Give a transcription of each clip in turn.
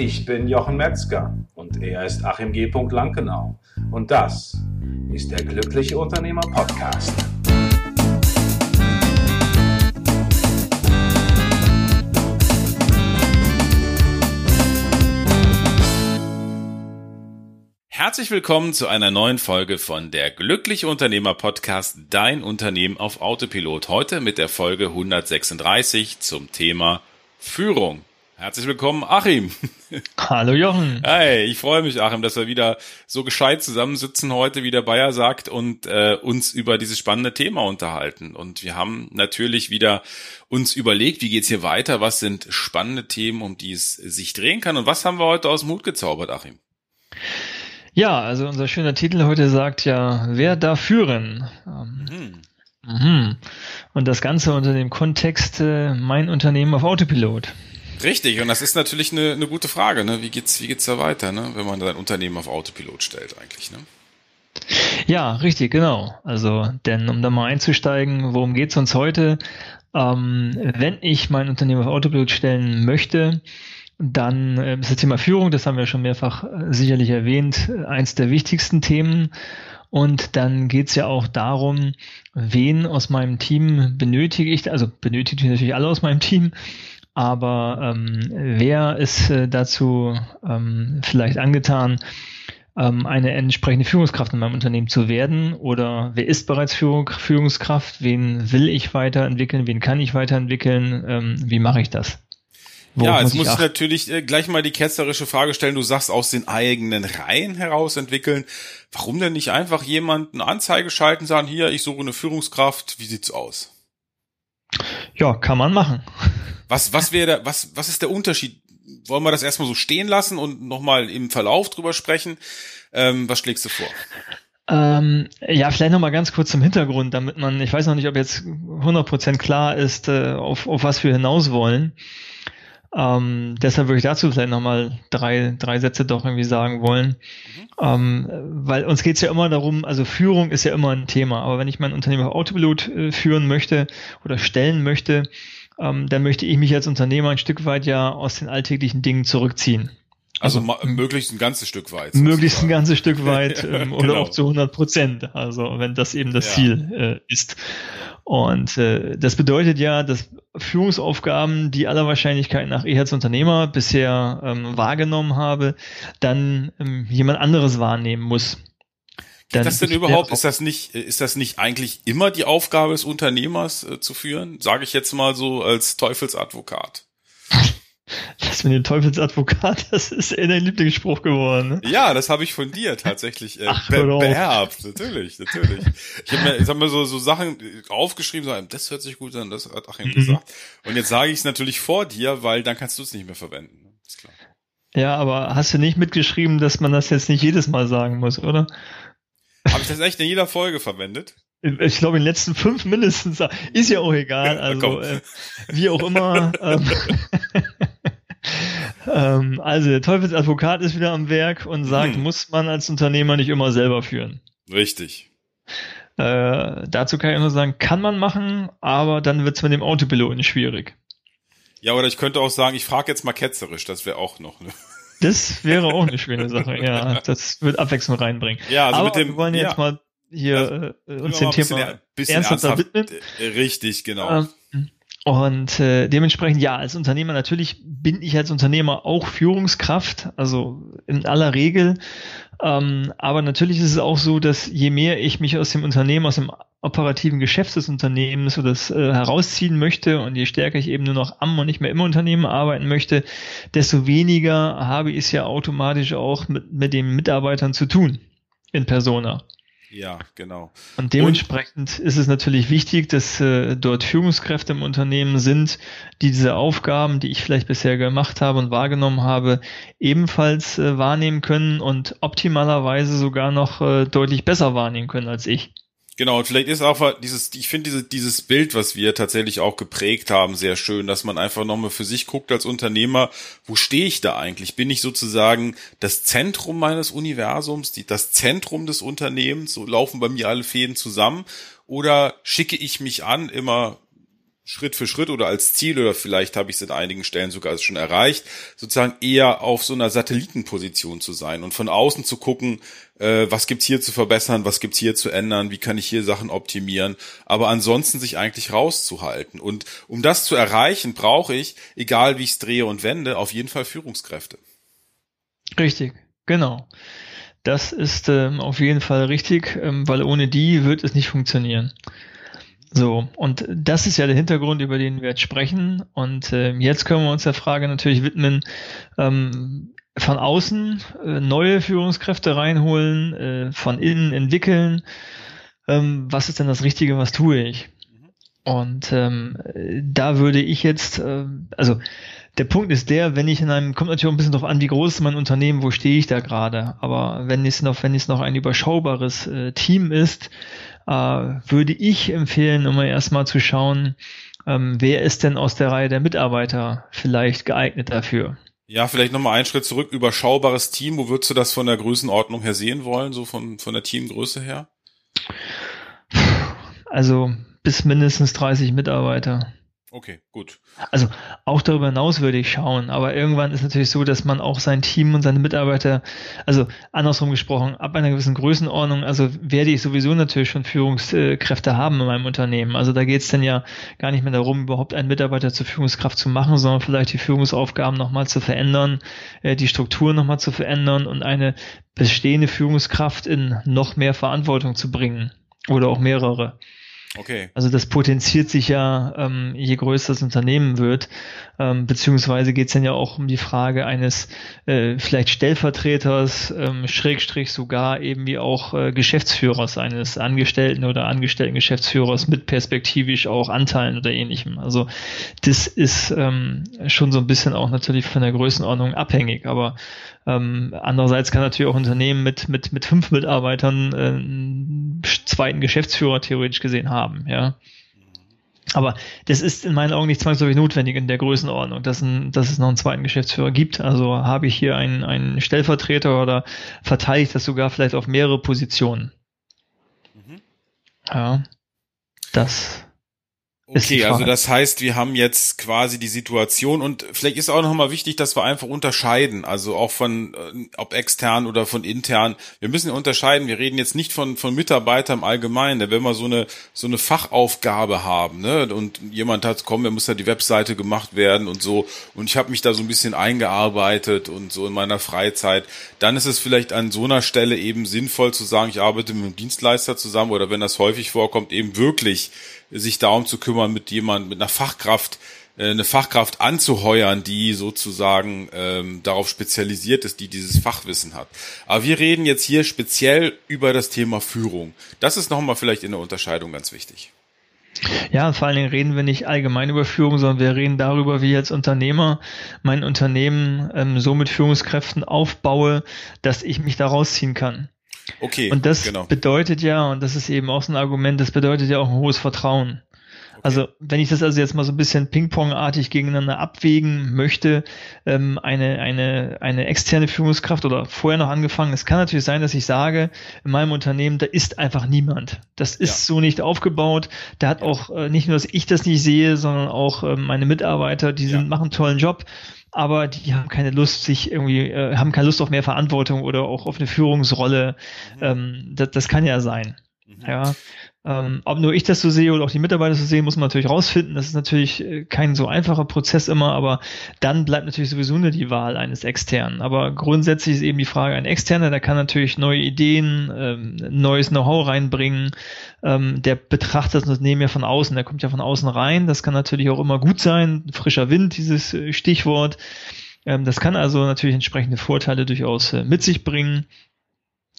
Ich bin Jochen Metzger und er ist Achim G. Lankenau. Und das ist der Glückliche Unternehmer Podcast. Herzlich willkommen zu einer neuen Folge von der Glückliche Unternehmer Podcast Dein Unternehmen auf Autopilot. Heute mit der Folge 136 zum Thema Führung. Herzlich willkommen, Achim. Hallo Jochen. Hey, ich freue mich, Achim, dass wir wieder so gescheit zusammensitzen heute, wie der Bayer sagt, und äh, uns über dieses spannende Thema unterhalten. Und wir haben natürlich wieder uns überlegt, wie geht's hier weiter, was sind spannende Themen, um die es sich drehen kann. Und was haben wir heute aus dem Hut gezaubert, Achim? Ja, also unser schöner Titel heute sagt ja, wer darf führen? Ähm, mhm. Mhm. Und das Ganze unter dem Kontext äh, mein Unternehmen auf Autopilot. Richtig, und das ist natürlich eine, eine gute Frage. Ne? Wie geht's, wie geht's da weiter, ne? wenn man sein Unternehmen auf Autopilot stellt eigentlich? Ne? Ja, richtig, genau. Also, denn um da mal einzusteigen, worum geht's uns heute? Ähm, wenn ich mein Unternehmen auf Autopilot stellen möchte, dann äh, ist das Thema Führung, das haben wir schon mehrfach äh, sicherlich erwähnt, äh, eins der wichtigsten Themen. Und dann geht's ja auch darum, wen aus meinem Team benötige ich, also benötige ich natürlich alle aus meinem Team, aber ähm, wer ist äh, dazu ähm, vielleicht angetan, ähm, eine entsprechende Führungskraft in meinem Unternehmen zu werden? Oder wer ist bereits Führung, Führungskraft? Wen will ich weiterentwickeln? Wen kann ich weiterentwickeln? Ähm, wie mache ich das? Worauf ja, jetzt muss ich, ich natürlich äh, gleich mal die ketzerische Frage stellen. Du sagst aus den eigenen Reihen heraus entwickeln. Warum denn nicht einfach jemanden Anzeige schalten, sagen, hier, ich suche eine Führungskraft, wie sieht's aus? Ja, kann man machen. Was, was wäre, was, was ist der Unterschied? Wollen wir das erstmal so stehen lassen und nochmal im Verlauf drüber sprechen? Ähm, was schlägst du vor? Ähm, ja, vielleicht nochmal ganz kurz zum Hintergrund, damit man, ich weiß noch nicht, ob jetzt 100% klar ist, äh, auf, auf was wir hinaus wollen. Ähm, deshalb würde ich dazu vielleicht nochmal drei, drei Sätze doch irgendwie sagen wollen. Mhm. Ähm, weil uns geht es ja immer darum, also Führung ist ja immer ein Thema, aber wenn ich mein Unternehmen auf Autopilot äh, führen möchte oder stellen möchte, ähm, dann möchte ich mich als Unternehmer ein Stück weit ja aus den alltäglichen Dingen zurückziehen. Also, also möglichst ein ganzes Stück weit. Möglichst ein ganzes Stück weit ähm, oder genau. auch zu 100 Prozent. Also wenn das eben das ja. Ziel äh, ist. Und äh, das bedeutet ja, dass Führungsaufgaben, die aller Wahrscheinlichkeit nach ich als Unternehmer bisher ähm, wahrgenommen habe, dann ähm, jemand anderes wahrnehmen muss. Dann ist das denn überhaupt, ist das nicht, ist das nicht eigentlich immer die Aufgabe des Unternehmers äh, zu führen? Sage ich jetzt mal so als Teufelsadvokat. Das mit dem Teufelsadvokat, das ist eher dein Lieblingsspruch geworden. Ne? Ja, das habe ich von dir tatsächlich äh, Ach, be beerbt. Natürlich, natürlich. Ich habe mir, ich hab mir so, so Sachen aufgeschrieben, so, das hört sich gut an, das hat Achim mhm. gesagt. Und jetzt sage ich es natürlich vor dir, weil dann kannst du es nicht mehr verwenden. Ist klar. Ja, aber hast du nicht mitgeschrieben, dass man das jetzt nicht jedes Mal sagen muss, oder? Habe ich das echt in jeder Folge verwendet? Ich glaube, in den letzten fünf mindestens. Ist ja auch egal. Also, äh, wie auch immer. Ähm, ähm, also, der Teufelsadvokat ist wieder am Werk und sagt, hm. muss man als Unternehmer nicht immer selber führen. Richtig. Äh, dazu kann ich nur sagen, kann man machen, aber dann wird es mit dem Autopiloten schwierig. Ja, oder ich könnte auch sagen, ich frage jetzt mal ketzerisch, das wäre auch noch. Ne? Das wäre auch eine schöne Sache, ja. Das wird Abwechslung reinbringen. Ja, also Aber mit dem, wir wollen jetzt ja. mal hier äh, uns dem Thema bisschen, ernsthaft widmen. Äh, richtig, genau. Ähm, und äh, dementsprechend, ja, als Unternehmer, natürlich bin ich als Unternehmer auch Führungskraft, also in aller Regel. Ähm, aber natürlich ist es auch so, dass je mehr ich mich aus dem Unternehmen, aus dem operativen Geschäft des Unternehmens oder das, äh, herausziehen möchte und je stärker ich eben nur noch am und nicht mehr im Unternehmen arbeiten möchte, desto weniger habe ich es ja automatisch auch mit, mit den Mitarbeitern zu tun in Persona. Ja, genau. Und dementsprechend und, ist es natürlich wichtig, dass äh, dort Führungskräfte im Unternehmen sind, die diese Aufgaben, die ich vielleicht bisher gemacht habe und wahrgenommen habe, ebenfalls äh, wahrnehmen können und optimalerweise sogar noch äh, deutlich besser wahrnehmen können als ich. Genau, und vielleicht ist auch dieses, ich finde diese, dieses Bild, was wir tatsächlich auch geprägt haben, sehr schön, dass man einfach nochmal für sich guckt als Unternehmer, wo stehe ich da eigentlich? Bin ich sozusagen das Zentrum meines Universums, die, das Zentrum des Unternehmens, so laufen bei mir alle Fäden zusammen, oder schicke ich mich an, immer Schritt für Schritt oder als Ziel oder vielleicht habe ich es in einigen Stellen sogar schon erreicht, sozusagen eher auf so einer Satellitenposition zu sein und von außen zu gucken, äh, was gibt's hier zu verbessern, was gibt's hier zu ändern, wie kann ich hier Sachen optimieren, aber ansonsten sich eigentlich rauszuhalten. Und um das zu erreichen, brauche ich, egal wie ich es drehe und wende, auf jeden Fall Führungskräfte. Richtig, genau. Das ist ähm, auf jeden Fall richtig, ähm, weil ohne die wird es nicht funktionieren. So, und das ist ja der Hintergrund, über den wir jetzt sprechen. Und äh, jetzt können wir uns der Frage natürlich widmen, ähm, von außen äh, neue Führungskräfte reinholen, äh, von innen entwickeln. Ähm, was ist denn das Richtige, was tue ich? Und ähm, da würde ich jetzt, äh, also der Punkt ist der, wenn ich in einem, kommt natürlich auch ein bisschen darauf an, wie groß ist mein Unternehmen, wo stehe ich da gerade. Aber wenn es noch, wenn es noch ein überschaubares äh, Team ist, äh, würde ich empfehlen, um erstmal zu schauen, ähm, wer ist denn aus der Reihe der Mitarbeiter vielleicht geeignet dafür. Ja, vielleicht nochmal einen Schritt zurück, überschaubares Team, wo würdest du das von der Größenordnung her sehen wollen, so von, von der Teamgröße her? Also bis mindestens 30 Mitarbeiter. Okay, gut. Also auch darüber hinaus würde ich schauen, aber irgendwann ist natürlich so, dass man auch sein Team und seine Mitarbeiter, also andersrum gesprochen, ab einer gewissen Größenordnung, also werde ich sowieso natürlich schon Führungskräfte haben in meinem Unternehmen. Also da geht es dann ja gar nicht mehr darum, überhaupt einen Mitarbeiter zur Führungskraft zu machen, sondern vielleicht die Führungsaufgaben nochmal zu verändern, äh, die Struktur nochmal zu verändern und eine bestehende Führungskraft in noch mehr Verantwortung zu bringen oder auch mehrere. Okay. Also das potenziert sich ja, ähm, je größer das Unternehmen wird, ähm, beziehungsweise geht es dann ja auch um die Frage eines äh, vielleicht Stellvertreters, ähm, Schrägstrich sogar eben wie auch äh, Geschäftsführers eines Angestellten oder angestellten Geschäftsführers mit perspektivisch auch Anteilen oder ähnlichem. Also das ist ähm, schon so ein bisschen auch natürlich von der Größenordnung abhängig, aber ähm, andererseits kann natürlich auch ein Unternehmen mit, mit, mit fünf Mitarbeitern äh, einen zweiten Geschäftsführer theoretisch gesehen haben, ja. Aber das ist in meinen Augen nicht zwangsläufig notwendig in der Größenordnung, dass, ein, dass es noch einen zweiten Geschäftsführer gibt. Also habe ich hier einen, einen Stellvertreter oder verteile ich das sogar vielleicht auf mehrere Positionen. Mhm. Ja, das Okay, also das heißt, wir haben jetzt quasi die Situation und vielleicht ist auch nochmal wichtig, dass wir einfach unterscheiden, also auch von, äh, ob extern oder von intern. Wir müssen unterscheiden, wir reden jetzt nicht von, von Mitarbeitern im Allgemeinen, wenn wir so eine, so eine Fachaufgabe haben, ne, und jemand hat, komm, er muss ja die Webseite gemacht werden und so, und ich habe mich da so ein bisschen eingearbeitet und so in meiner Freizeit, dann ist es vielleicht an so einer Stelle eben sinnvoll zu sagen, ich arbeite mit einem Dienstleister zusammen oder wenn das häufig vorkommt, eben wirklich sich darum zu kümmern, mit jemand, mit einer Fachkraft, äh, eine Fachkraft anzuheuern, die sozusagen ähm, darauf spezialisiert ist, die dieses Fachwissen hat. Aber wir reden jetzt hier speziell über das Thema Führung. Das ist nochmal vielleicht in der Unterscheidung ganz wichtig. Ja, vor allen Dingen reden wir nicht allgemein über Führung, sondern wir reden darüber, wie ich als Unternehmer mein Unternehmen ähm, so mit Führungskräften aufbaue, dass ich mich da rausziehen kann. Okay. Und das genau. bedeutet ja, und das ist eben auch so ein Argument, das bedeutet ja auch ein hohes Vertrauen. Okay. Also wenn ich das also jetzt mal so ein bisschen Ping-Pong-artig gegeneinander abwägen möchte, ähm, eine, eine, eine externe Führungskraft oder vorher noch angefangen, es kann natürlich sein, dass ich sage, in meinem Unternehmen, da ist einfach niemand. Das ist ja. so nicht aufgebaut. Da hat ja. auch äh, nicht nur, dass ich das nicht sehe, sondern auch äh, meine Mitarbeiter, die sind, ja. machen einen tollen Job aber die haben keine Lust, sich irgendwie, äh, haben keine Lust auf mehr Verantwortung oder auch auf eine Führungsrolle. Mhm. Ähm, das, das kann ja sein. Mhm. Ja. Ähm, ob nur ich das so sehe oder auch die Mitarbeiter so sehen, muss man natürlich rausfinden. Das ist natürlich äh, kein so einfacher Prozess immer, aber dann bleibt natürlich sowieso nur die Wahl eines externen. Aber grundsätzlich ist eben die Frage, ein externer, der kann natürlich neue Ideen, ähm, neues Know-how reinbringen. Ähm, der betrachtet das Unternehmen ja von außen, der kommt ja von außen rein. Das kann natürlich auch immer gut sein. Frischer Wind, dieses äh, Stichwort. Ähm, das kann also natürlich entsprechende Vorteile durchaus äh, mit sich bringen.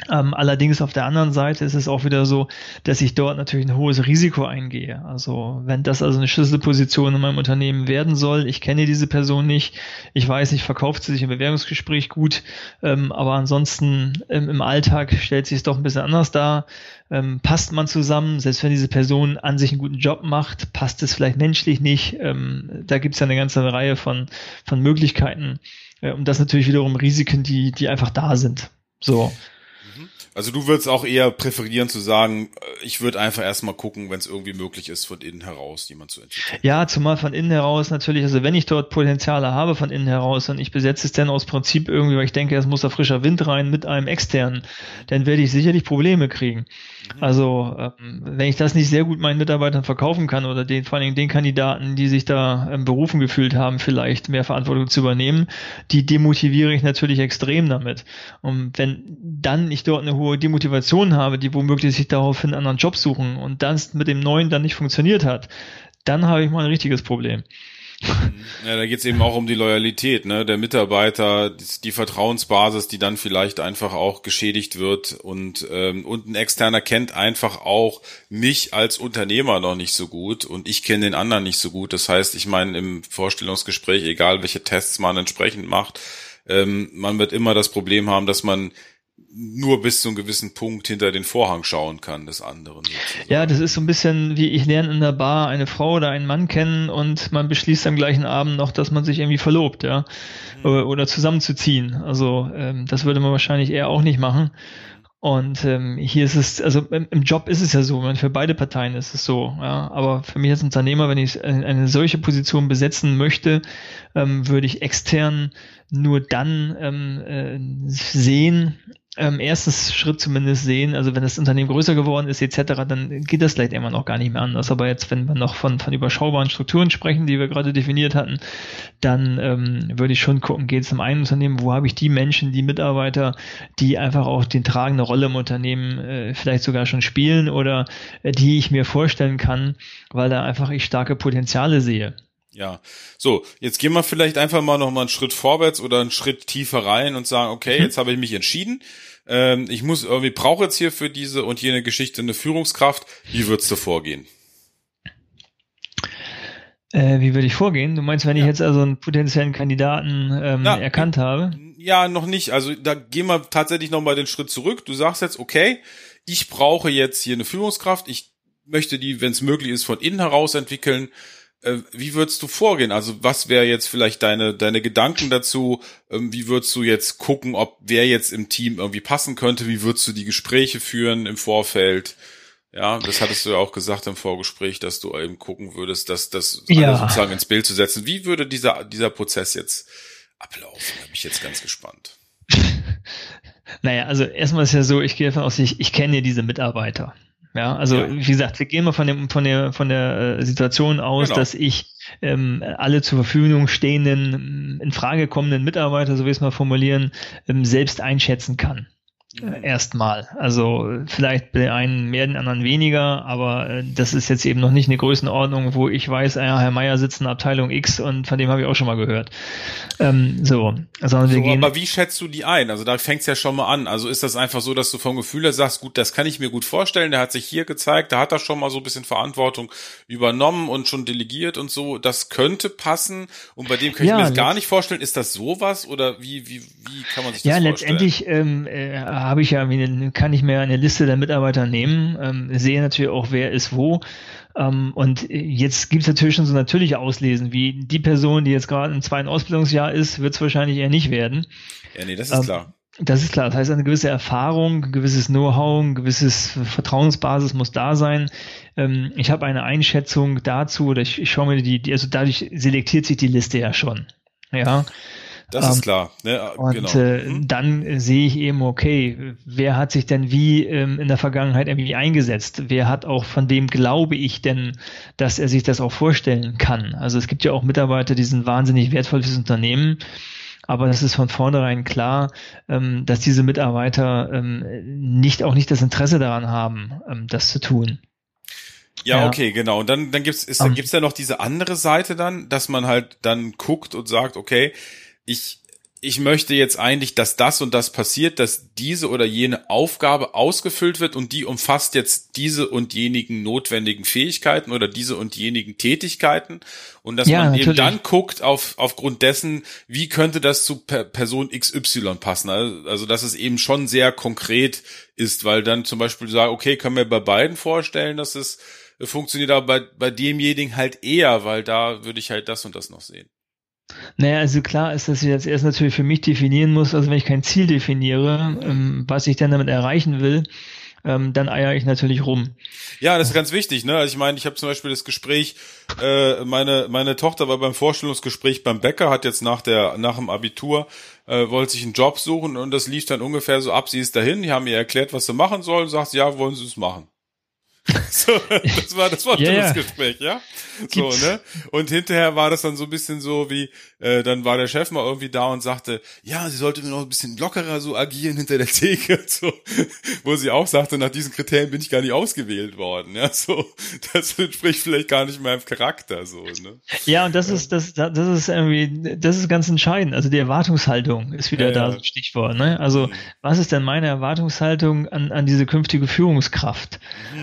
Ähm, allerdings auf der anderen Seite ist es auch wieder so, dass ich dort natürlich ein hohes Risiko eingehe. Also wenn das also eine Schlüsselposition in meinem Unternehmen werden soll, ich kenne diese Person nicht, ich weiß nicht, verkauft sie sich im Bewerbungsgespräch gut, ähm, aber ansonsten ähm, im Alltag stellt sich es doch ein bisschen anders dar. Ähm, passt man zusammen, selbst wenn diese Person an sich einen guten Job macht, passt es vielleicht menschlich nicht. Ähm, da gibt es ja eine ganze Reihe von, von Möglichkeiten. Äh, und das natürlich wiederum Risiken, die, die einfach da sind. So. Also du würdest auch eher präferieren zu sagen, äh, ich würde einfach erstmal gucken, wenn es irgendwie möglich ist, von innen heraus jemand zu entwickeln. Ja, zumal von innen heraus natürlich, also wenn ich dort Potenziale habe von innen heraus und ich besetze es dann aus Prinzip irgendwie, weil ich denke, es muss da frischer Wind rein mit einem externen, dann werde ich sicherlich Probleme kriegen. Mhm. Also ähm, wenn ich das nicht sehr gut meinen Mitarbeitern verkaufen kann oder den, vor allem den Kandidaten, die sich da ähm, berufen gefühlt haben, vielleicht mehr Verantwortung zu übernehmen, die demotiviere ich natürlich extrem damit. Und wenn dann ich dort eine hohe Demotivation habe, die womöglich sich daraufhin einen anderen Job suchen und das mit dem neuen dann nicht funktioniert hat, dann habe ich mal ein richtiges Problem. Ja, da geht es eben auch um die Loyalität, ne, der Mitarbeiter, die Vertrauensbasis, die dann vielleicht einfach auch geschädigt wird und ähm, und ein externer kennt einfach auch mich als Unternehmer noch nicht so gut und ich kenne den anderen nicht so gut. Das heißt, ich meine im Vorstellungsgespräch, egal welche Tests man entsprechend macht, ähm, man wird immer das Problem haben, dass man nur bis zu einem gewissen Punkt hinter den Vorhang schauen kann des anderen. Sozusagen. Ja, das ist so ein bisschen wie ich lerne in der Bar eine Frau oder einen Mann kennen und man beschließt am gleichen Abend noch, dass man sich irgendwie verlobt, ja, mhm. oder zusammenzuziehen. Also ähm, das würde man wahrscheinlich eher auch nicht machen. Und ähm, hier ist es, also im, im Job ist es ja so, für beide Parteien ist es so, ja. Aber für mich als Unternehmer, wenn ich eine solche Position besetzen möchte, ähm, würde ich extern nur dann ähm, äh, sehen, ähm, erstes Schritt zumindest sehen, also wenn das Unternehmen größer geworden ist etc., dann geht das vielleicht immer noch gar nicht mehr anders. Aber jetzt, wenn wir noch von, von überschaubaren Strukturen sprechen, die wir gerade definiert hatten, dann ähm, würde ich schon gucken, geht es im einen Unternehmen, wo habe ich die Menschen, die Mitarbeiter, die einfach auch die tragende Rolle im Unternehmen äh, vielleicht sogar schon spielen oder äh, die ich mir vorstellen kann, weil da einfach ich starke Potenziale sehe. Ja, so, jetzt gehen wir vielleicht einfach mal noch mal einen Schritt vorwärts oder einen Schritt tiefer rein und sagen, okay, mhm. jetzt habe ich mich entschieden ähm, ich muss irgendwie, brauche jetzt hier für diese und jene Geschichte eine Führungskraft. Wie würdest du vorgehen? Äh, wie würde ich vorgehen? Du meinst, wenn ja. ich jetzt also einen potenziellen Kandidaten ähm, Na, erkannt habe? Ja, noch nicht. Also da gehen wir tatsächlich noch mal den Schritt zurück. Du sagst jetzt, okay, ich brauche jetzt hier eine Führungskraft. Ich möchte die, wenn es möglich ist, von innen heraus entwickeln. Äh, wie würdest du vorgehen? Also was wäre jetzt vielleicht deine, deine Gedanken dazu? Ähm, wie würdest du jetzt gucken, ob wer jetzt im Team irgendwie passen könnte? Wie würdest du die Gespräche führen im Vorfeld? Ja, das hattest du ja auch gesagt im Vorgespräch, dass du eben gucken würdest, dass das ja. sozusagen ins Bild zu setzen. Wie würde dieser, dieser Prozess jetzt ablaufen? Da bin ich jetzt ganz gespannt. naja, also erstmal ist ja so, ich gehe davon aus, ich, ich kenne ja diese Mitarbeiter. Ja, also ja. wie gesagt, wir gehen mal von dem von der von der äh, Situation aus, genau. dass ich ähm, alle zur Verfügung stehenden in Frage kommenden Mitarbeiter, so wie es mal formulieren, ähm, selbst einschätzen kann. Erstmal. Also vielleicht bei einen mehr, den anderen weniger, aber äh, das ist jetzt eben noch nicht eine Größenordnung, wo ich weiß, ah ja, Herr Meier sitzt in Abteilung X und von dem habe ich auch schon mal gehört. Ähm, so, also so, gehen, aber wie schätzt du die ein? Also da fängt's ja schon mal an. Also ist das einfach so, dass du vom Gefühl her sagst, gut, das kann ich mir gut vorstellen, der hat sich hier gezeigt, da hat er schon mal so ein bisschen Verantwortung übernommen und schon delegiert und so, das könnte passen und bei dem kann ich ja, mir das gar nicht vorstellen. Ist das sowas oder wie, wie, wie kann man sich das ja, vorstellen? Ja, letztendlich ähm, äh, habe ich ja, kann ich mir eine Liste der Mitarbeiter nehmen, ähm, sehe natürlich auch, wer ist wo. Ähm, und jetzt gibt es natürlich schon so natürliche Auslesen, wie die Person, die jetzt gerade im zweiten Ausbildungsjahr ist, wird es wahrscheinlich eher nicht werden. Ja, nee, das ist ähm, klar. Das ist klar. Das heißt, eine gewisse Erfahrung, ein gewisses Know-how, ein gewisses Vertrauensbasis muss da sein. Ähm, ich habe eine Einschätzung dazu, oder ich, ich schaue mir die, die, also dadurch selektiert sich die Liste ja schon. Ja. Das ähm, ist klar. Ne? Und genau. äh, mhm. dann äh, sehe ich eben, okay, wer hat sich denn wie ähm, in der Vergangenheit irgendwie eingesetzt? Wer hat auch, von wem glaube ich denn, dass er sich das auch vorstellen kann? Also es gibt ja auch Mitarbeiter, die sind wahnsinnig wertvoll fürs Unternehmen. Aber das ist von vornherein klar, ähm, dass diese Mitarbeiter ähm, nicht auch nicht das Interesse daran haben, ähm, das zu tun. Ja, ja, okay, genau. Und dann, dann gibt's, ist, um, gibt's ja noch diese andere Seite dann, dass man halt dann guckt und sagt, okay, ich, ich möchte jetzt eigentlich, dass das und das passiert, dass diese oder jene Aufgabe ausgefüllt wird und die umfasst jetzt diese und jenigen notwendigen Fähigkeiten oder diese und jenigen Tätigkeiten und dass ja, man natürlich. eben dann guckt auf, aufgrund dessen, wie könnte das zu Person XY passen. Also, also, dass es eben schon sehr konkret ist, weil dann zum Beispiel sagen, okay, können wir bei beiden vorstellen, dass es funktioniert, aber bei, bei demjenigen halt eher, weil da würde ich halt das und das noch sehen. Naja, also klar ist, dass ich jetzt erst natürlich für mich definieren muss, also wenn ich kein Ziel definiere, ähm, was ich dann damit erreichen will, ähm, dann eier ich natürlich rum. Ja, das ist ganz wichtig. Ne? Also ich meine, ich habe zum Beispiel das Gespräch, äh, meine meine Tochter war beim Vorstellungsgespräch beim Bäcker, hat jetzt nach der nach dem Abitur äh, wollte sich einen Job suchen und das lief dann ungefähr so ab. Sie ist dahin, die haben ihr erklärt, was sie machen soll, sagt, ja, wollen Sie es machen. So, das war das war Ja, das ja. Gespräch, ja. So, ne? Und hinterher war das dann so ein bisschen so wie, äh, dann war der Chef mal irgendwie da und sagte, ja, sie sollte noch ein bisschen lockerer so agieren hinter der Theke, so, wo sie auch sagte, nach diesen Kriterien bin ich gar nicht ausgewählt worden, ja, so, das entspricht vielleicht gar nicht meinem Charakter, so, ne? Ja, und das ist, das, das ist irgendwie, das ist ganz entscheidend. Also die Erwartungshaltung ist wieder Ja, da ja. so ein Stichwort. Ne? Also Mhm. was ist denn meine Erwartungshaltung an, an diese künftige Führungskraft?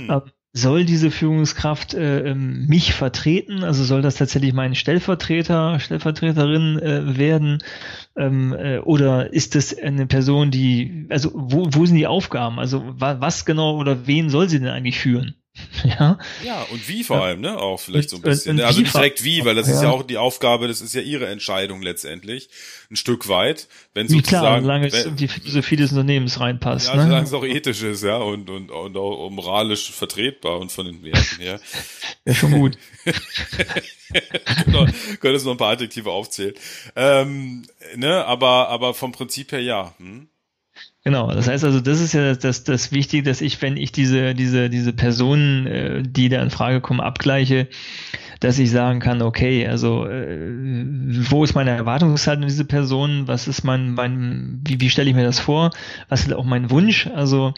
Ähm, soll diese Führungskraft äh, ähm, mich vertreten? Also soll das tatsächlich mein Stellvertreter, Stellvertreterin äh, werden? Ähm, äh, oder ist das eine Person, die, also wo, wo sind die Aufgaben? Also wa, was genau oder wen soll sie denn eigentlich führen? ja. Ja, und wie vor allem, ne? Auch vielleicht so ein bisschen. und also nicht direkt wie, weil das ist Ja. auch die Aufgabe, das ist ja ihre Entscheidung letztendlich. Ein Stück weit. Wenn Wie klar, sozusagen. solange es in die Philosophie des Unternehmens reinpasst. Ja, ne? solange es auch ethisch ist, ja, und, und, und auch moralisch vertretbar und von den Werten her. Ja, schon gut. genau, könntest noch ein paar Adjektive aufzählen. Ähm, ne, aber, aber vom Prinzip her ja. Hm? Genau, das heißt also, das ist ja das, das, das Wichtige, dass ich, wenn ich diese, diese, diese Personen, äh, die da in Frage kommen, abgleiche, dass ich sagen kann, okay, also äh, wo ist meine Erwartungshaltung an diese Person, was ist mein, mein wie, wie stelle ich mir das vor, was ist auch mein Wunsch, also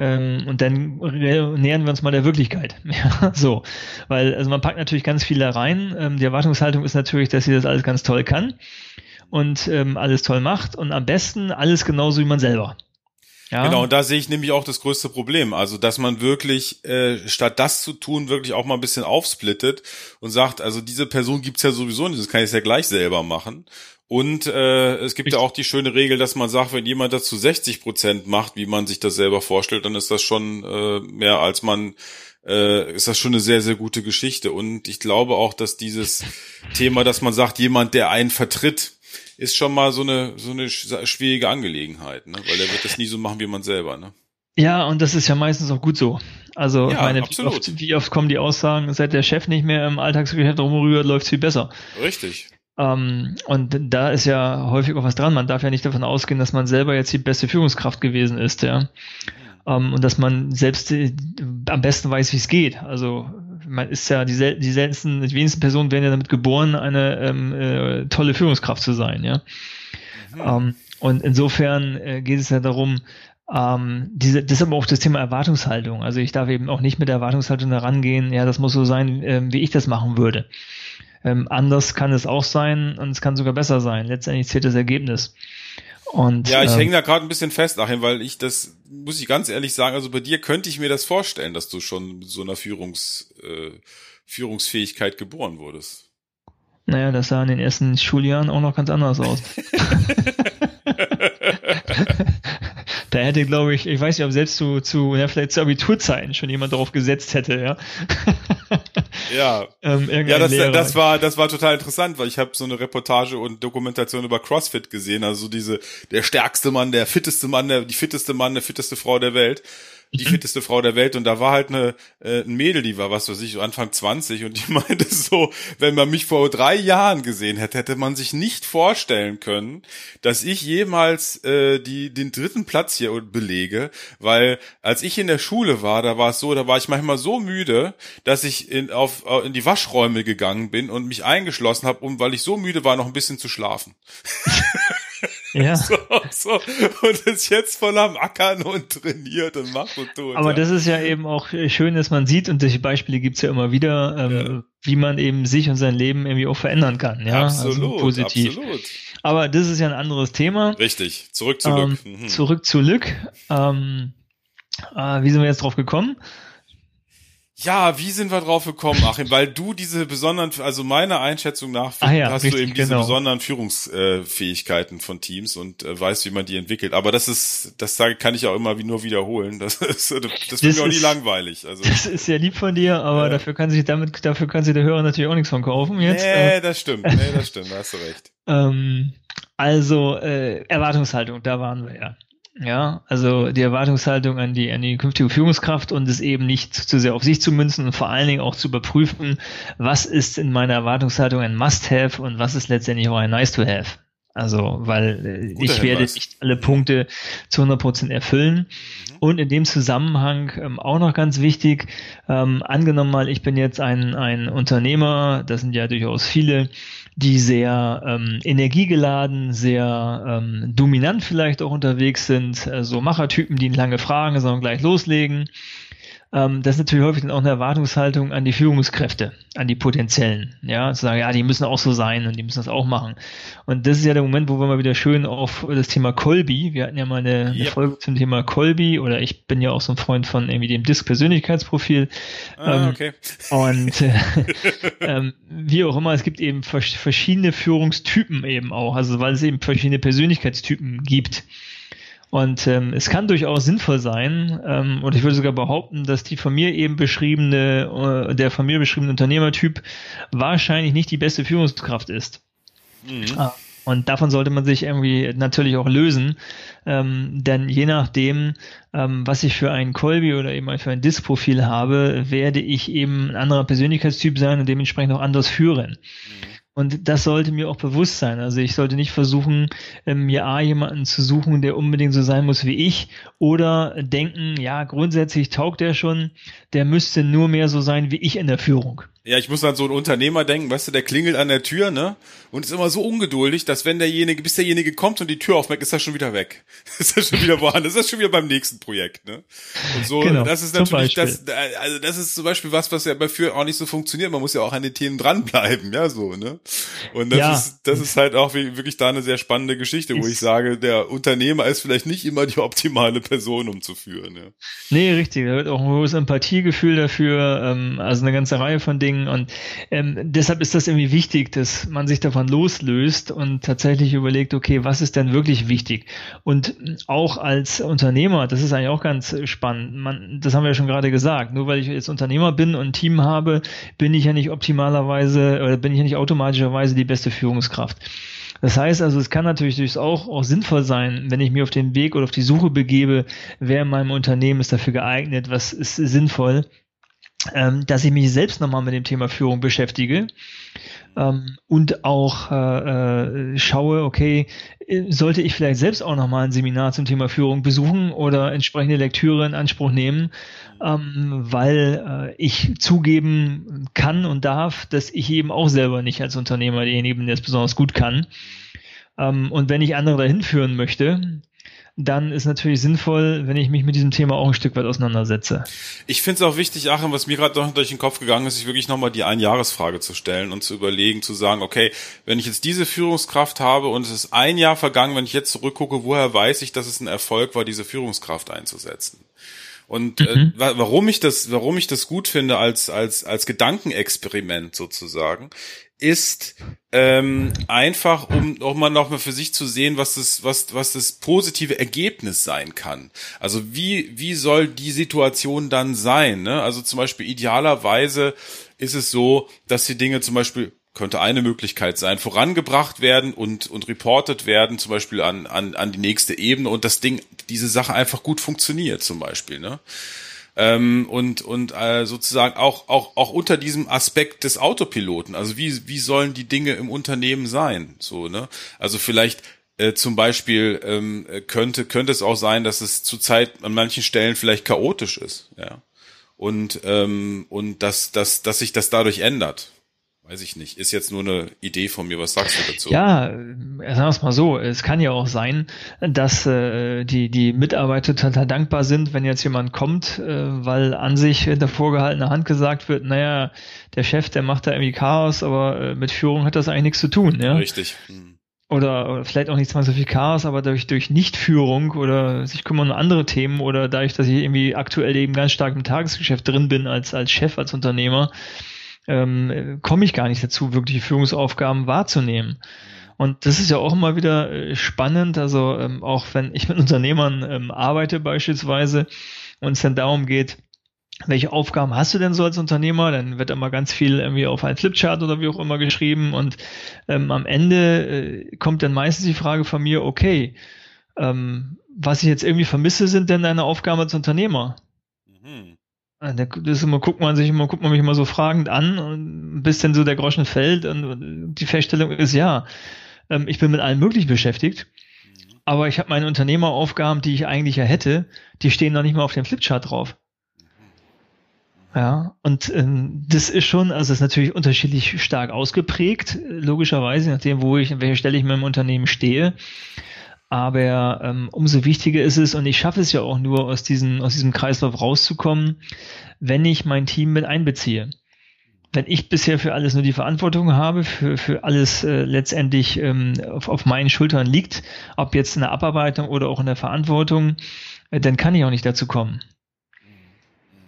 ähm, und dann nähern wir uns mal der Wirklichkeit. So. Weil, also man packt natürlich ganz viel da rein. Ähm, die Erwartungshaltung ist natürlich, dass sie das alles ganz toll kann und ähm, alles toll macht und am besten alles genauso wie man selber. Ja? Genau, und da sehe ich nämlich auch das größte Problem. Also, dass man wirklich, äh, statt das zu tun, wirklich auch mal ein bisschen aufsplittet und sagt, also diese Person gibt's ja sowieso nicht, das kann ich ja gleich selber machen. Und äh, es gibt ja auch die schöne Regel, dass man sagt, wenn jemand das zu 60 Prozent macht, wie man sich das selber vorstellt, dann ist das schon äh, mehr als man äh, ist das schon eine sehr, sehr gute Geschichte. Und ich glaube auch, dass dieses Thema, dass man sagt, jemand, der einen vertritt, ist schon mal so eine so eine sch- schwierige Angelegenheit, ne? Weil der wird das nie so machen wie man selber, ne? Ja, und das ist ja meistens auch gut so. Also, Ja, meine, wie oft, wie oft kommen die Aussagen, seit der Chef nicht mehr im Alltagsgeschäft rumrührt, läuft's viel besser. Richtig. Ähm, und da ist ja häufig auch was dran. Man darf ja nicht davon ausgehen, dass man selber jetzt die beste Führungskraft gewesen ist, ja. Ähm, und dass man selbst äh, am besten weiß, wie es geht. Also man ist ja die, sel die seltensten, die wenigsten Personen werden ja damit geboren, eine ähm, äh, tolle Führungskraft zu sein, ja. Ähm, und insofern äh, geht es ja darum, ähm, diese, das ist aber auch das Thema Erwartungshaltung. Also ich darf eben auch nicht mit der Erwartungshaltung herangehen, ja, das muss so sein, ähm, wie ich das machen würde. Ähm, anders kann es auch sein und es kann sogar besser sein. Letztendlich zählt das Ergebnis. Und, Ja, ich ähm, hänge da gerade ein bisschen fest, Achim, weil ich das, muss ich ganz ehrlich sagen, also bei dir könnte ich mir das vorstellen, dass du schon mit so einer Führungs, äh, Führungsfähigkeit geboren wurdest. Naja, das sah in den ersten Schuljahren auch noch ganz anders aus. da hätte, glaube ich, ich weiß nicht, ob selbst zu, zu ja, vielleicht zu Abiturzeiten schon jemand darauf gesetzt hätte, ja. Ja. ähm, Ja, das, Lehrer. das war das war total interessant, weil ich habe so eine Reportage und Dokumentation über CrossFit gesehen, also diese der stärkste Mann, der fitteste Mann, der die fitteste Mann, der fitteste Frau der Welt, die Mhm. fitteste Frau der Welt und da war halt eine äh, ein Mädel, die war was weiß ich, Anfang 20 und die meinte so, wenn man mich vor drei Jahren gesehen hätte, hätte man sich nicht vorstellen können, dass ich jemals äh, die den dritten Platz hier belege, weil als ich in der Schule war, da war es so, da war ich manchmal so müde, dass ich in auf äh, in die Waschräume gegangen bin und mich eingeschlossen habe, um weil ich so müde war, noch ein bisschen zu schlafen. ja. So, so und ist jetzt voll am Ackern und trainiert und macht und tut. Aber ja. das ist ja eben auch schön, dass man sieht, und solche Beispiele gibt's ja immer wieder, ähm, wie man eben sich und sein Leben irgendwie auch verändern kann. Ja, absolut, also positiv. absolut. Aber das ist ja ein anderes Thema. Richtig, zurück zu Ähm, Lück. Mhm. Zurück zu Lück. Ähm, äh, wie sind wir jetzt drauf gekommen? Ja, wie sind wir drauf gekommen, Achim? Weil du diese besonderen, also meiner Einschätzung nach ah ja, hast richtig, du eben diese genau. besonderen Führungsfähigkeiten von Teams und äh, weißt, wie man die entwickelt. Aber das ist, das kann ich auch immer wie nur wiederholen. Das ist, das, das wird mir auch nie langweilig. Also Das ist sehr lieb von dir, aber Ja. dafür kann sich damit, dafür kann sich der Hörer natürlich auch nichts von kaufen jetzt. Äh, nee, das stimmt. Nee, das stimmt. Da hast du recht. Ähm, also äh, Erwartungshaltung, da waren wir ja. Ja, also die Erwartungshaltung an die, an die künftige Führungskraft und es eben nicht zu sehr auf sich zu münzen und vor allen Dingen auch zu überprüfen, was ist in meiner Erwartungshaltung ein Must-Have und was ist letztendlich auch ein Nice-to-Have. Also, weil äh, Guter ich werde Hinweis. nicht alle Punkte zu 100% erfüllen. Und in dem Zusammenhang ähm, auch noch ganz wichtig, ähm, angenommen mal, ich bin jetzt ein, ein Unternehmer, das sind ja durchaus viele, die sehr ähm, energiegeladen, sehr ähm, dominant vielleicht auch unterwegs sind, äh, so Machertypen, die lange fragen, sondern gleich loslegen. Ähm, das ist natürlich häufig dann auch eine Erwartungshaltung an die Führungskräfte, an die potenziellen. Ja, zu sagen, ja, die müssen auch so sein und die müssen das auch machen. Und das ist ja der Moment, wo wir mal wieder schön auf das Thema Kolbi, wir hatten ja mal eine, eine Yep. Folge zum Thema Kolbi oder ich bin ja auch so ein Freund von irgendwie dem Disk-Persönlichkeitsprofil. Ah, Ähm, okay. Und äh, ähm, wie auch immer, es gibt eben vers verschiedene Führungstypen eben auch, also weil es eben verschiedene Persönlichkeitstypen gibt. Und ähm, es kann durchaus sinnvoll sein, ähm, und ich würde sogar behaupten, dass die von mir eben beschriebene, äh, der von mir beschriebene Unternehmertyp wahrscheinlich nicht die beste Führungskraft ist. Mhm. Ah, Und davon sollte man sich irgendwie natürlich auch lösen, ähm, denn je nachdem, ähm, was ich für einen Kolbi oder eben für ein Disk-Profil habe, werde ich eben ein anderer Persönlichkeitstyp sein und dementsprechend auch anders führen. Und das sollte mir auch bewusst sein. Also ich sollte nicht versuchen, ähm, mir A, jemanden zu suchen, der unbedingt so sein muss wie ich, oder denken, ja, grundsätzlich taugt der schon, der müsste nur mehr so sein wie ich in der Führung. Ja, ich muss an so einen Unternehmer denken, weißt du, der klingelt an der Tür, ne? Und ist immer so ungeduldig, dass wenn derjenige, bis derjenige kommt und die Tür aufmacht, ist er schon wieder weg. ist er schon wieder woanders, ist er schon wieder beim nächsten Projekt, ne? Und so, Genau, das ist natürlich, das, also das ist zum Beispiel was, was ja bei Führern auch nicht so funktioniert. Man muss ja auch an den Themen dranbleiben, ja, so, ne? Und das Ja. ist, das ist halt auch wirklich da eine sehr spannende Geschichte, wo Ist- ich sage, der Unternehmer ist vielleicht nicht immer die optimale Person, um zu führen, ja. Nee, richtig. Da wird auch ein hohes Empathiegefühl dafür, ähm, also eine ganze Reihe von Dingen. Und ähm, deshalb ist das irgendwie wichtig, dass man sich davon loslöst und tatsächlich überlegt, okay, was ist denn wirklich wichtig? Und auch als Unternehmer, das ist eigentlich auch ganz spannend. Man, das haben wir ja schon gerade gesagt. Nur weil ich jetzt Unternehmer bin und ein Team habe, bin ich ja nicht optimalerweise oder bin ich ja nicht automatischerweise die beste Führungskraft. Das heißt also, es kann natürlich durchaus auch, auch sinnvoll sein, wenn ich mir auf den Weg oder auf die Suche begebe, wer in meinem Unternehmen ist dafür geeignet, was ist sinnvoll, ähm, dass ich mich selbst nochmal mit dem Thema Führung beschäftige ähm, und auch äh, äh, schaue, okay, äh, sollte ich vielleicht selbst auch nochmal ein Seminar zum Thema Führung besuchen oder entsprechende Lektüre in Anspruch nehmen, ähm, weil äh, ich zugeben kann und darf, dass ich eben auch selber nicht als Unternehmer derjenige bin, der es besonders gut kann. Ähm, und wenn ich andere dahin führen möchte, dann ist natürlich sinnvoll, wenn ich mich mit diesem Thema auch ein Stück weit auseinandersetze. Ich finde es auch wichtig, Achim, was mir gerade noch durch den Kopf gegangen ist, sich wirklich nochmal die Einjahresfrage zu stellen und zu überlegen, zu sagen, okay, wenn ich jetzt diese Führungskraft habe und es ist ein Jahr vergangen, wenn ich jetzt zurückgucke, woher weiß ich, dass es ein Erfolg war, diese Führungskraft einzusetzen? Und äh, wa- warum ich das, warum ich das gut finde als als als Gedankenexperiment sozusagen, ist ähm, einfach, um auch mal noch mal für sich zu sehen, was das was was das positive Ergebnis sein kann. Also wie wie soll die Situation dann sein? Ne? Also zum Beispiel idealerweise ist es so, dass die Dinge zum Beispiel könnte eine Möglichkeit sein, vorangebracht werden und, und reported werden, zum Beispiel an, an, an die nächste Ebene und das Ding, diese Sache einfach gut funktioniert, zum Beispiel, ne? Ähm, und und äh, sozusagen auch, auch, auch unter diesem Aspekt des Autopiloten, also wie, wie sollen die Dinge im Unternehmen sein? So, ne? Also vielleicht äh, zum Beispiel ähm, könnte, könnte es auch sein, dass es zurzeit an manchen Stellen vielleicht chaotisch ist, ja. Und, ähm, und dass, dass, dass sich das dadurch ändert. Weiß ich nicht. Ist jetzt nur eine Idee von mir. Was sagst du dazu? Ja, äh, sagen wir es mal so, es kann ja auch sein, dass äh, die, die Mitarbeiter total dankbar sind, wenn jetzt jemand kommt, äh, weil an sich hinter vorgehaltener Hand gesagt wird, naja, der Chef, der macht da irgendwie Chaos, aber äh, mit Führung hat das eigentlich nichts zu tun. Ja? Richtig. Hm. oder, oder vielleicht auch nicht zwangsläufig Chaos, aber durch, durch Nichtführung oder sich kümmern um andere Themen oder dadurch, dass ich irgendwie aktuell eben ganz stark im Tagesgeschäft drin bin als, als Chef, als Unternehmer, ähm, komme ich gar nicht dazu, wirklich Führungsaufgaben wahrzunehmen. Und das ist ja auch immer wieder äh, spannend, also ähm, auch wenn ich mit Unternehmern ähm, arbeite beispielsweise und es dann darum geht, welche Aufgaben hast du denn so als Unternehmer? Dann wird immer ganz viel irgendwie auf ein Flipchart oder wie auch immer geschrieben und ähm, am Ende äh, kommt dann meistens die Frage von mir, okay, ähm, was ich jetzt irgendwie vermisse, sind denn deine Aufgaben als Unternehmer? Mhm. Ah, das ist immer, guckt man sich immer, guckt man mich immer so fragend an und bis dann so der Groschen fällt und die Feststellung ist, ja, ähm, ich bin mit allem möglich beschäftigt, aber ich habe meine Unternehmeraufgaben, die ich eigentlich ja hätte, die stehen noch nicht mal auf dem Flipchart drauf. Ja, und ähm, das ist schon, also das ist natürlich unterschiedlich stark ausgeprägt, logischerweise, nachdem, wo ich, an welcher Stelle ich in meinem Unternehmen stehe. Aber ähm, umso wichtiger ist es, und ich schaffe es ja auch nur, aus, diesen, aus diesem Kreislauf rauszukommen, wenn ich mein Team mit einbeziehe. Wenn ich bisher für alles nur die Verantwortung habe, für, für alles äh, letztendlich ähm, auf, auf meinen Schultern liegt, ob jetzt in der Abarbeitung oder auch in der Verantwortung, äh, dann kann ich auch nicht dazu kommen.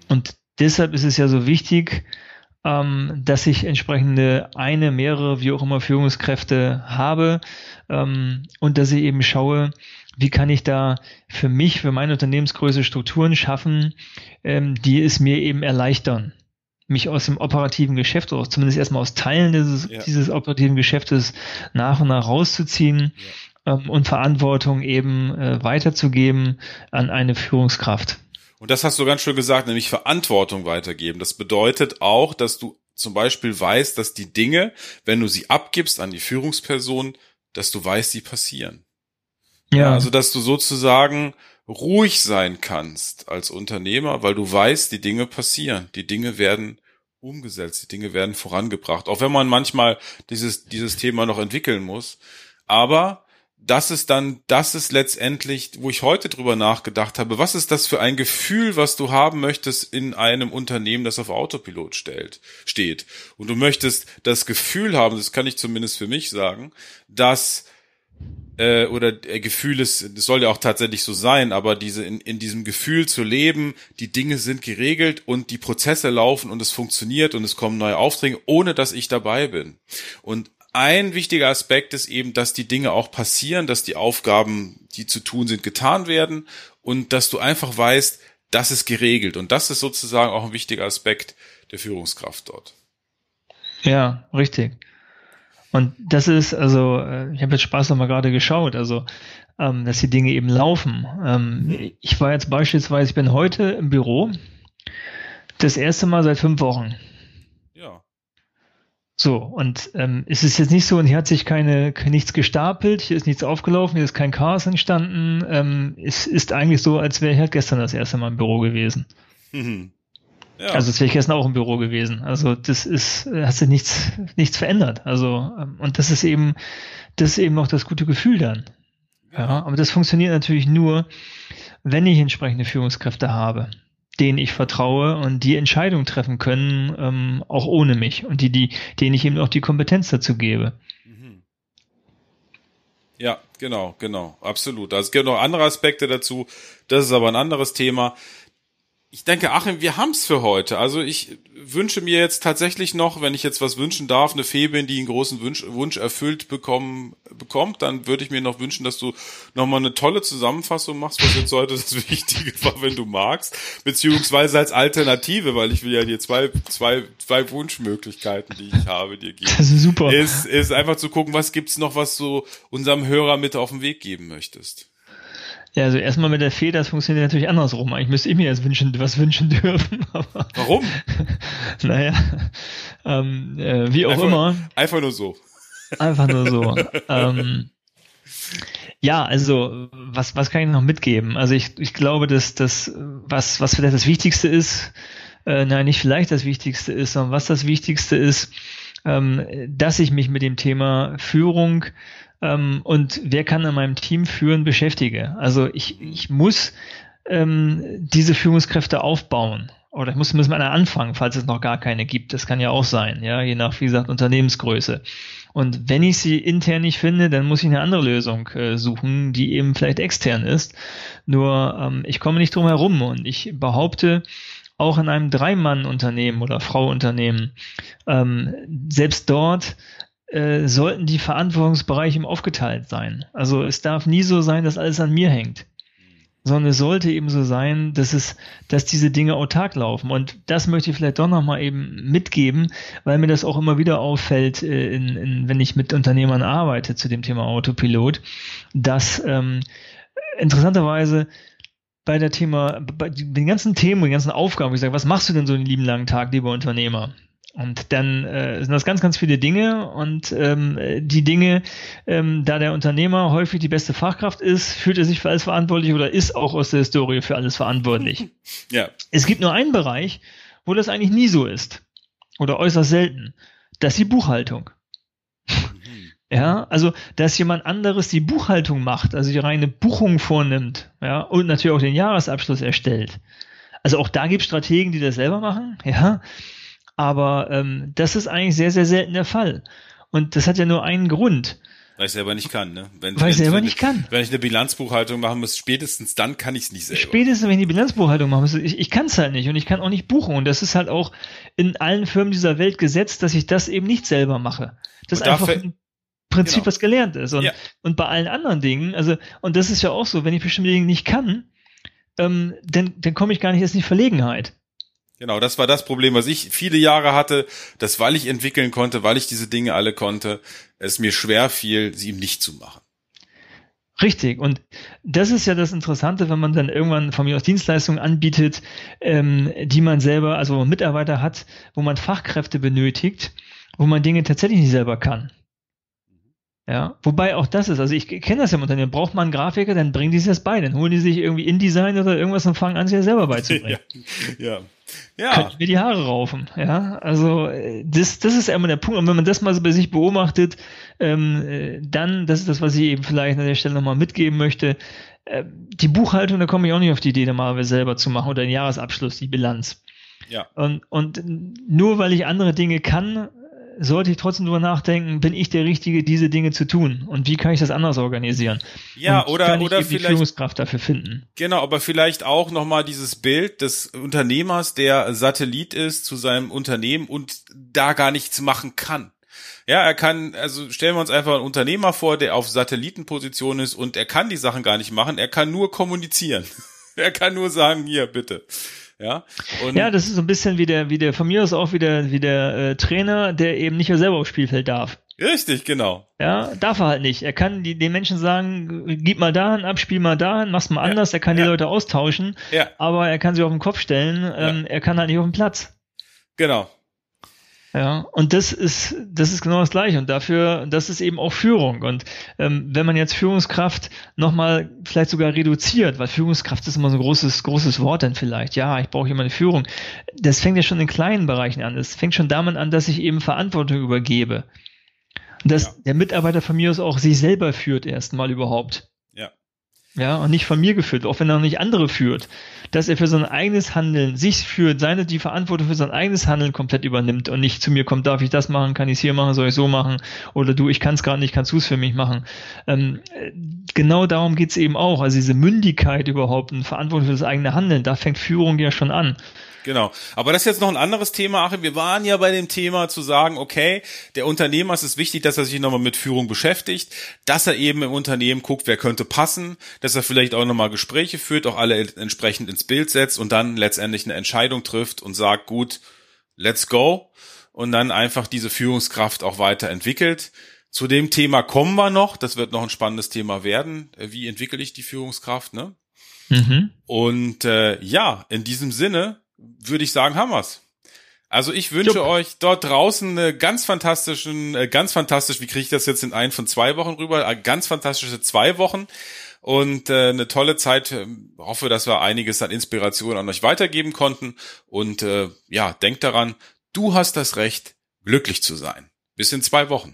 Und deshalb ist es ja so wichtig, ähm, dass ich entsprechende eine, mehrere, wie auch immer Führungskräfte habe ähm, und dass ich eben schaue, wie kann ich da für mich, für meine Unternehmensgröße Strukturen schaffen, ähm, die es mir eben erleichtern, mich aus dem operativen Geschäft oder zumindest erstmal aus Teilen dieses, ja. dieses operativen Geschäftes nach und nach rauszuziehen ja. ähm, und Verantwortung eben äh, weiterzugeben an eine Führungskraft. Und das hast du ganz schön gesagt, nämlich Verantwortung weitergeben. Das bedeutet auch, dass du zum Beispiel weißt, dass die Dinge, wenn du sie abgibst an die Führungsperson, dass du weißt, sie passieren. Ja. Also, dass du sozusagen ruhig sein kannst als Unternehmer, weil du weißt, die Dinge passieren. Die Dinge werden umgesetzt, die Dinge werden vorangebracht. Auch wenn man manchmal dieses, dieses Thema noch entwickeln muss. Aber das ist dann, das ist letztendlich, wo ich heute drüber nachgedacht habe, was ist das für ein Gefühl, was du haben möchtest in einem Unternehmen, das auf Autopilot stellt, steht. Und du möchtest das Gefühl haben, das kann ich zumindest für mich sagen, dass äh, oder Gefühl ist, das soll ja auch tatsächlich so sein, aber diese in, in diesem Gefühl zu leben, die Dinge sind geregelt und die Prozesse laufen und es funktioniert und es kommen neue Aufträge, ohne dass ich dabei bin. Und ein wichtiger Aspekt ist eben, dass die Dinge auch passieren, dass die Aufgaben, die zu tun sind, getan werden und dass du einfach weißt, das ist geregelt. Und das ist sozusagen auch ein wichtiger Aspekt der Führungskraft dort. Ja, richtig. Und das ist, also, äh, ich habe jetzt Spaß nochmal gerade geschaut, also, ähm, dass die Dinge eben laufen. Ähm, ich war jetzt beispielsweise, ich bin heute im Büro, das erste Mal seit fünf Wochen. So, und ähm, es ist jetzt nicht so, und hier hat sich keine, nichts gestapelt, hier ist nichts aufgelaufen, hier ist kein Chaos entstanden. Ähm, es ist eigentlich so, als wäre ich halt gestern das erste Mal im Büro gewesen. Mhm. Ja. Also als wäre ich gestern auch im Büro gewesen. Also das ist, hat sich nichts, nichts verändert. Also, ähm, und das ist eben, das ist eben auch das gute Gefühl dann. Ja, aber das funktioniert natürlich nur, wenn ich entsprechende Führungskräfte habe denen ich vertraue und die Entscheidungen treffen können, ähm, auch ohne mich und die, die, denen ich eben auch die Kompetenz dazu gebe. Mhm. Ja, genau, genau, absolut. Also es gibt noch andere Aspekte dazu. Das ist aber ein anderes Thema ich denke, Achim, wir haben's für heute. Also ich wünsche mir jetzt tatsächlich noch, wenn ich jetzt was wünschen darf, eine Febin, die einen großen Wunsch, Wunsch erfüllt bekommen, bekommt, dann würde ich mir noch wünschen, dass du nochmal eine tolle Zusammenfassung machst, was jetzt heute das Wichtige war, wenn du magst, beziehungsweise als Alternative, weil ich will ja dir zwei, zwei, zwei Wunschmöglichkeiten, die ich habe, dir geben. Das ist super. Ist, ist einfach zu gucken, was gibt's noch, was du unserem Hörer mit auf den Weg geben möchtest. Ja, also erstmal mit der Fee, das funktioniert natürlich andersrum. Eigentlich müsste ich mir jetzt wünschen, was wünschen dürfen. Aber, Warum? naja, ähm, äh, wie auch einfach, immer. Einfach nur so. Einfach nur so. ähm, ja, also was, was kann ich noch mitgeben? Also ich, ich glaube, dass das, was, was vielleicht das Wichtigste ist, äh, nein, nicht vielleicht das Wichtigste ist, sondern was das Wichtigste ist, ähm, dass ich mich mit dem Thema Führung ähm, und wer kann in meinem Team führen, beschäftige. Also ich, ich muss ähm, diese Führungskräfte aufbauen. Oder ich muss zumindest mal anfangen, falls es noch gar keine gibt. Das kann ja auch sein, ja, je nach, wie gesagt, Unternehmensgröße. Und wenn ich sie intern nicht finde, dann muss ich eine andere Lösung äh, suchen, die eben vielleicht extern ist. Nur ähm, ich komme nicht drum herum und ich behaupte, auch in einem Dreimann-Unternehmen oder Frau-Unternehmen, ähm, selbst dort äh, sollten die Verantwortungsbereiche im aufgeteilt sein. Also es darf nie so sein, dass alles an mir hängt sondern es sollte eben so sein, dass es, dass diese Dinge autark laufen. Und das möchte ich vielleicht doch nochmal eben mitgeben, weil mir das auch immer wieder auffällt, äh, in, in, wenn ich mit Unternehmern arbeite zu dem Thema Autopilot, dass ähm, interessanterweise bei der Thema, bei den ganzen Themen, den ganzen Aufgaben, ich sage, was machst du denn so einen lieben langen Tag, lieber Unternehmer? Und dann äh, sind das ganz, ganz viele Dinge und ähm, die Dinge, ähm, da der Unternehmer häufig die beste Fachkraft ist, fühlt er sich für alles verantwortlich oder ist auch aus der Historie für alles verantwortlich. Ja. Es gibt nur einen Bereich, wo das eigentlich nie so ist oder äußerst selten. Das ist die Buchhaltung. Mhm. Ja, also dass jemand anderes die Buchhaltung macht, also die reine Buchung vornimmt, ja, und natürlich auch den Jahresabschluss erstellt. Also auch da gibt es Strategen, die das selber machen, ja. Aber ähm, das ist eigentlich sehr, sehr selten der Fall. Und das hat ja nur einen Grund. Weil ich selber nicht kann, ne? Wenn, Weil ich selber wenn, nicht kann. Wenn ich eine Bilanzbuchhaltung machen muss, spätestens dann kann ich es nicht selber. Spätestens, wenn ich die Bilanzbuchhaltung machen muss. Ich, ich kann es halt nicht und ich kann auch nicht buchen. Und das ist halt auch in allen Firmen dieser Welt gesetzt, dass ich das eben nicht selber mache. Das ist einfach ein Prinzip, genau. was gelernt ist. Und, ja. und bei allen anderen Dingen, also, und das ist ja auch so, wenn ich bestimmte Dinge nicht kann, ähm, dann, dann komme ich gar nicht erst in die Verlegenheit. Genau, das war das Problem, was ich viele Jahre hatte, dass weil ich entwickeln konnte, weil ich diese Dinge alle konnte, es mir schwer fiel, sie ihm nicht zu machen. Richtig. Und das ist ja das Interessante, wenn man dann irgendwann von mir aus Dienstleistungen anbietet, ähm, die man selber, also Mitarbeiter hat, wo man Fachkräfte benötigt, wo man Dinge tatsächlich nicht selber kann. Ja, wobei auch das ist, also ich kenne das ja im Unternehmen, braucht man einen Grafiker, dann bringen die sich das bei, dann holen die sich irgendwie InDesign oder irgendwas und fangen an, sich das selber beizubringen. ja. ja. Ja. Könnte mir die Haare raufen. Ja, also das, das ist immer der Punkt. Und wenn man das mal so bei sich beobachtet, ähm, äh, dann, das ist das, was ich eben vielleicht an der Stelle nochmal mitgeben möchte. Äh, die Buchhaltung, da komme ich auch nicht auf die Idee, da mal selber zu machen oder den Jahresabschluss, die Bilanz. Ja. Und, und nur weil ich andere Dinge kann, sollte ich trotzdem drüber nachdenken, bin ich der Richtige, diese Dinge zu tun? Und wie kann ich das anders organisieren? Ja, und oder, kann ich oder eben vielleicht. Die Führungskraft dafür finden. Genau, aber vielleicht auch nochmal dieses Bild des Unternehmers, der Satellit ist zu seinem Unternehmen und da gar nichts machen kann. Ja, er kann, also stellen wir uns einfach einen Unternehmer vor, der auf Satellitenposition ist und er kann die Sachen gar nicht machen, er kann nur kommunizieren. er kann nur sagen, hier, bitte. Ja, und ja, das ist so ein bisschen wie der, wie der, von mir aus auch wie der, wie der äh, Trainer, der eben nicht mehr selber aufs Spielfeld darf. Richtig, genau. Ja, darf er halt nicht. Er kann die, den Menschen sagen, gib mal dahin ab, spiel mal dahin, mach's mal ja, anders. Er kann ja. die Leute austauschen, ja. aber er kann sie auf den Kopf stellen. Ähm, Er kann halt nicht auf den Platz. Genau. Ja, und das ist, das ist genau das Gleiche. Und dafür, das ist eben auch Führung. Und ähm, wenn man jetzt Führungskraft nochmal vielleicht sogar reduziert, weil Führungskraft ist immer so ein großes, großes Wort dann vielleicht. Ja, ich brauche jemanden Führung. Das fängt ja schon in kleinen Bereichen an. Es fängt schon damit an, dass ich eben Verantwortung übergebe. Und dass ja. der Mitarbeiter von mir aus auch sich selber führt erstmal überhaupt. Ja, und nicht von mir geführt, auch wenn er noch nicht andere führt, dass er für sein eigenes Handeln sich führt, seine, die Verantwortung für sein eigenes Handeln komplett übernimmt und nicht zu mir kommt, darf ich das machen, kann ich es hier machen, soll ich so machen, oder du, ich kann es gerade nicht, kannst du es für mich machen. Ähm, genau darum geht's eben auch, also diese Mündigkeit überhaupt und Verantwortung für das eigene Handeln, da fängt Führung ja schon an. Genau. Aber das ist jetzt noch ein anderes Thema, Achim. Wir waren ja bei dem Thema zu sagen, okay, der Unternehmer ist es wichtig, dass er sich nochmal mit Führung beschäftigt, dass er eben im Unternehmen guckt, wer könnte passen, dass er vielleicht auch nochmal Gespräche führt, auch alle entsprechend ins Bild setzt und dann letztendlich eine Entscheidung trifft und sagt, gut, let's go. Und dann einfach diese Führungskraft auch weiterentwickelt. Zu dem Thema kommen wir noch. Das wird noch ein spannendes Thema werden. Wie entwickle ich die Führungskraft, ne? Mhm. Und äh, ja, in diesem Sinne würde ich sagen, haben wir's. Also ich wünsche Jupp. euch dort draußen eine ganz fantastischen, äh, ganz fantastisch, wie kriege ich das jetzt in ein von zwei Wochen rüber? Äh, ganz fantastische zwei Wochen und äh, eine tolle Zeit. Ähm, hoffe, dass wir einiges an Inspiration an euch weitergeben konnten. Und äh, ja, denkt daran, du hast das Recht, glücklich zu sein. Bis in zwei Wochen.